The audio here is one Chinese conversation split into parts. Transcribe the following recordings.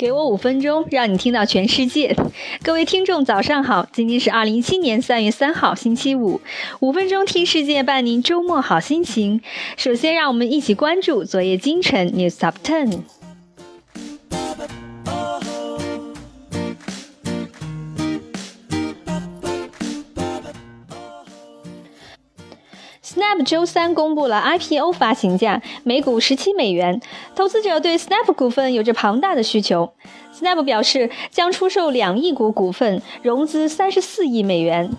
给我五分钟，让你听到全世界。各位听众，早上好！今天是二零一七年三月三号，星期五。五分钟听世界，伴您周末好心情。首先，让我们一起关注昨夜今晨 News Top Ten。周三公布了 IPO 发行价，每股十七美元。投资者对 Snap 股份有着庞大的需求。Snap 表示将出售两亿股股份，融资三十四亿美元。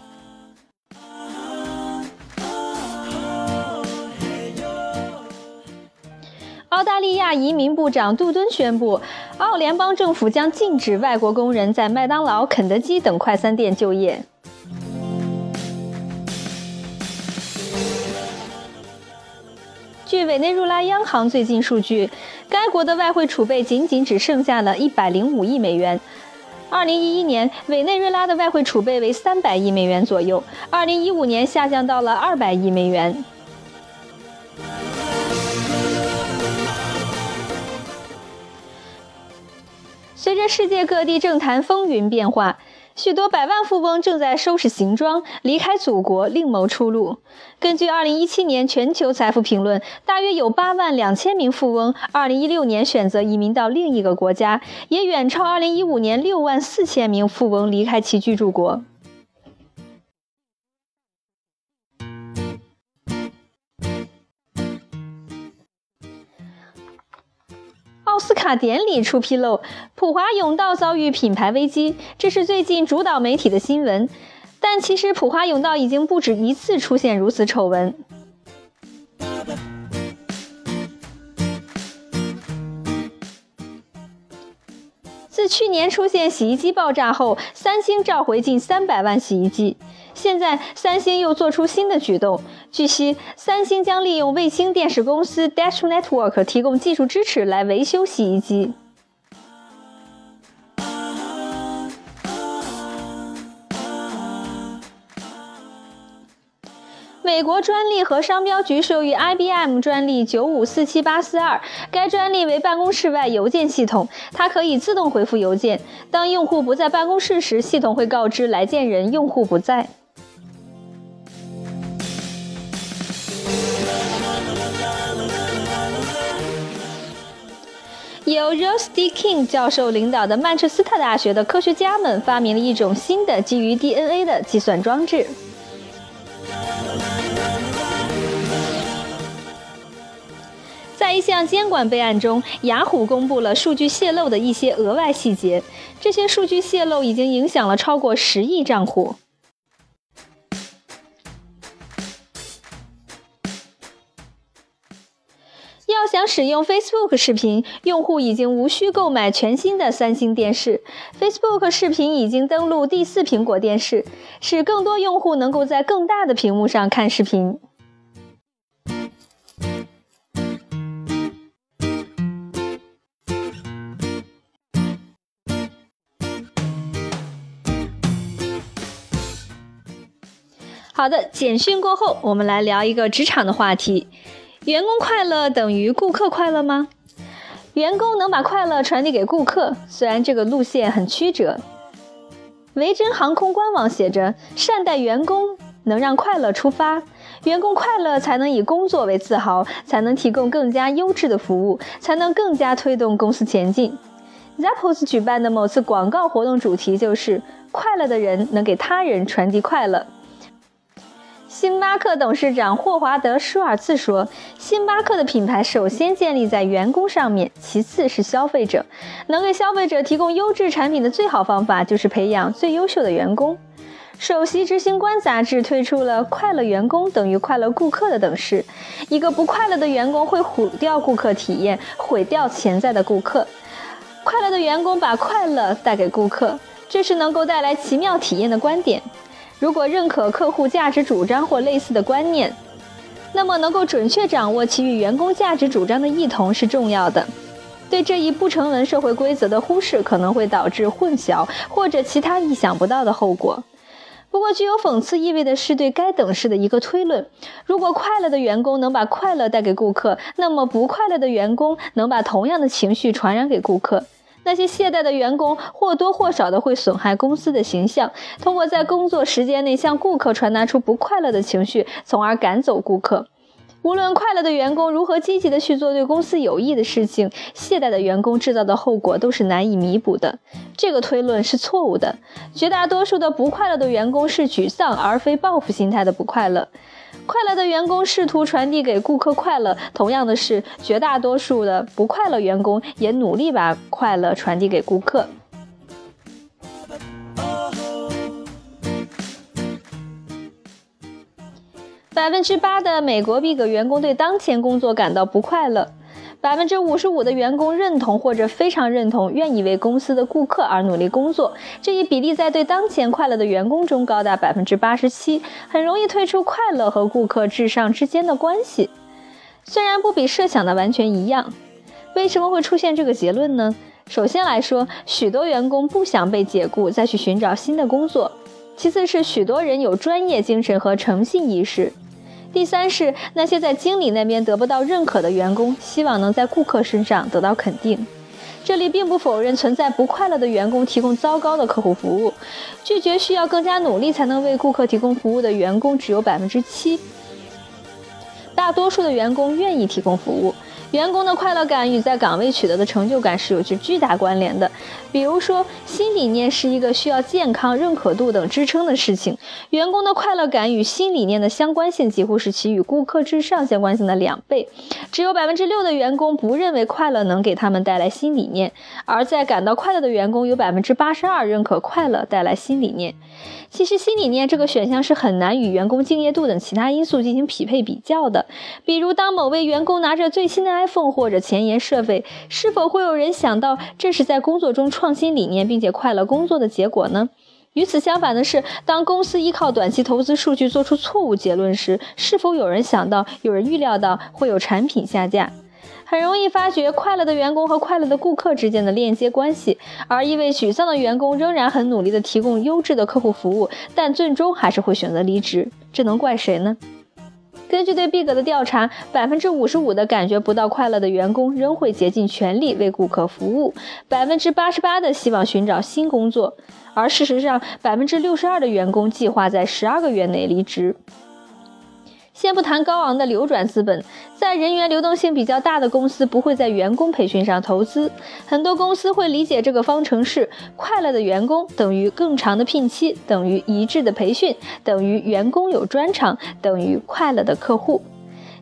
澳大利亚移民部长杜敦宣布，澳联邦政府将禁止外国工人在麦当劳、肯德基等快餐店就业。委内瑞拉央行最近数据，该国的外汇储备仅仅只剩下了一百零五亿美元。二零一一年，委内瑞拉的外汇储备为三百亿美元左右，二零一五年下降到了二百亿美元。随着世界各地政坛风云变化。许多百万富翁正在收拾行装，离开祖国，另谋出路。根据2017年全球财富评论，大约有8万两千名富翁2016年选择移民到另一个国家，也远超2015年6万四千名富翁离开其居住国。典礼出纰漏，普华永道遭遇品牌危机，这是最近主导媒体的新闻。但其实普华永道已经不止一次出现如此丑闻。自去年出现洗衣机爆炸后，三星召回近三百万洗衣机。现在，三星又做出新的举动。据悉，三星将利用卫星电视公司 Dash Network 提供技术支持来维修洗衣机。美国专利和商标局授予 IBM 专利九五四七八四二，该专利为办公室外邮件系统，它可以自动回复邮件。当用户不在办公室时，系统会告知来件人用户不在。由 Rose D. King 教授领导的曼彻斯特大学的科学家们发明了一种新的基于 DNA 的计算装置。在一项监管备案中，雅虎公布了数据泄露的一些额外细节。这些数据泄露已经影响了超过十亿账户。想使用 Facebook 视频，用户已经无需购买全新的三星电视。Facebook 视频已经登陆第四苹果电视，使更多用户能够在更大的屏幕上看视频。好的，简讯过后，我们来聊一个职场的话题。员工快乐等于顾客快乐吗？员工能把快乐传递给顾客，虽然这个路线很曲折。维珍航空官网写着：“善待员工，能让快乐出发。员工快乐，才能以工作为自豪，才能提供更加优质的服务，才能更加推动公司前进。” Zappos 举办的某次广告活动主题就是“快乐的人能给他人传递快乐”。星巴克董事长霍华德·舒尔茨说：“星巴克的品牌首先建立在员工上面，其次是消费者。能给消费者提供优质产品的最好方法，就是培养最优秀的员工。”首席执行官杂志推出了“快乐员工等于快乐顾客”的等式。一个不快乐的员工会毁掉顾客体验，毁掉潜在的顾客。快乐的员工把快乐带给顾客，这是能够带来奇妙体验的观点。如果认可客户价值主张或类似的观念，那么能够准确掌握其与员工价值主张的异同是重要的。对这一不成文社会规则的忽视，可能会导致混淆或者其他意想不到的后果。不过，具有讽刺意味的是对该等式的一个推论：如果快乐的员工能把快乐带给顾客，那么不快乐的员工能把同样的情绪传染给顾客。那些懈怠的员工或多或少的会损害公司的形象，通过在工作时间内向顾客传达出不快乐的情绪，从而赶走顾客。无论快乐的员工如何积极的去做对公司有益的事情，懈怠的员工制造的后果都是难以弥补的。这个推论是错误的。绝大多数的不快乐的员工是沮丧而非报复心态的不快乐。快乐的员工试图传递给顾客快乐，同样的是，绝大多数的不快乐员工也努力把快乐传递给顾客。百分之八的美国 Big 员工对当前工作感到不快乐，百分之五十五的员工认同或者非常认同，愿意为公司的顾客而努力工作。这一比例在对当前快乐的员工中高达百分之八十七，很容易推出快乐和顾客至上之间的关系。虽然不比设想的完全一样，为什么会出现这个结论呢？首先来说，许多员工不想被解雇，再去寻找新的工作；其次是许多人有专业精神和诚信意识。第三是那些在经理那边得不到认可的员工，希望能在顾客身上得到肯定。这里并不否认存在不快乐的员工提供糟糕的客户服务，拒绝需要更加努力才能为顾客提供服务的员工只有百分之七。大多数的员工愿意提供服务。员工的快乐感与在岗位取得的成就感是有着巨大关联的。比如说，新理念是一个需要健康、认可度等支撑的事情，员工的快乐感与新理念的相关性几乎是其与顾客至上相关性的两倍。只有百分之六的员工不认为快乐能给他们带来新理念，而在感到快乐的员工有百分之八十二认可快乐带来新理念。其实，新理念这个选项是很难与员工敬业度等其他因素进行匹配比较的。比如，当某位员工拿着最新的 iPhone 或者前沿设备，是否会有人想到这是在工作中创新理念并且快乐工作的结果呢？与此相反的是，当公司依靠短期投资数据做出错误结论时，是否有人想到、有人预料到会有产品下架？很容易发觉快乐的员工和快乐的顾客之间的链接关系，而一位沮丧的员工仍然很努力地提供优质的客户服务，但最终还是会选择离职。这能怪谁呢？根据对毕格的调查，百分之五十五的感觉不到快乐的员工仍会竭尽全力为顾客服务，百分之八十八的希望寻找新工作，而事实上，百分之六十二的员工计划在十二个月内离职。先不谈高昂的流转资本，在人员流动性比较大的公司不会在员工培训上投资。很多公司会理解这个方程式：快乐的员工等于更长的聘期，等于一致的培训，等于员工有专长，等于快乐的客户。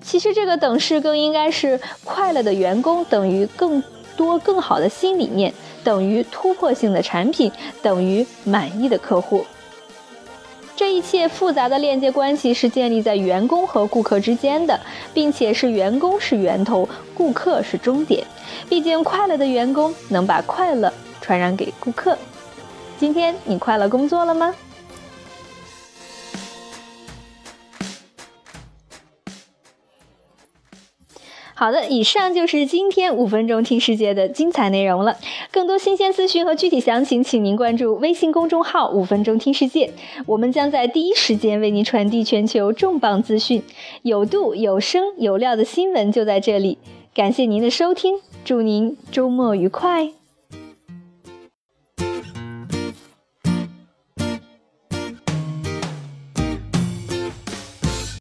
其实这个等式更应该是：快乐的员工等于更多更好的新理念，等于突破性的产品，等于满意的客户。这一切复杂的链接关系是建立在员工和顾客之间的，并且是员工是源头，顾客是终点。毕竟，快乐的员工能把快乐传染给顾客。今天你快乐工作了吗？好的，以上就是今天五分钟听世界的精彩内容了。更多新鲜资讯和具体详情，请您关注微信公众号“五分钟听世界”，我们将在第一时间为您传递全球重磅资讯，有度、有声、有料的新闻就在这里。感谢您的收听，祝您周末愉快。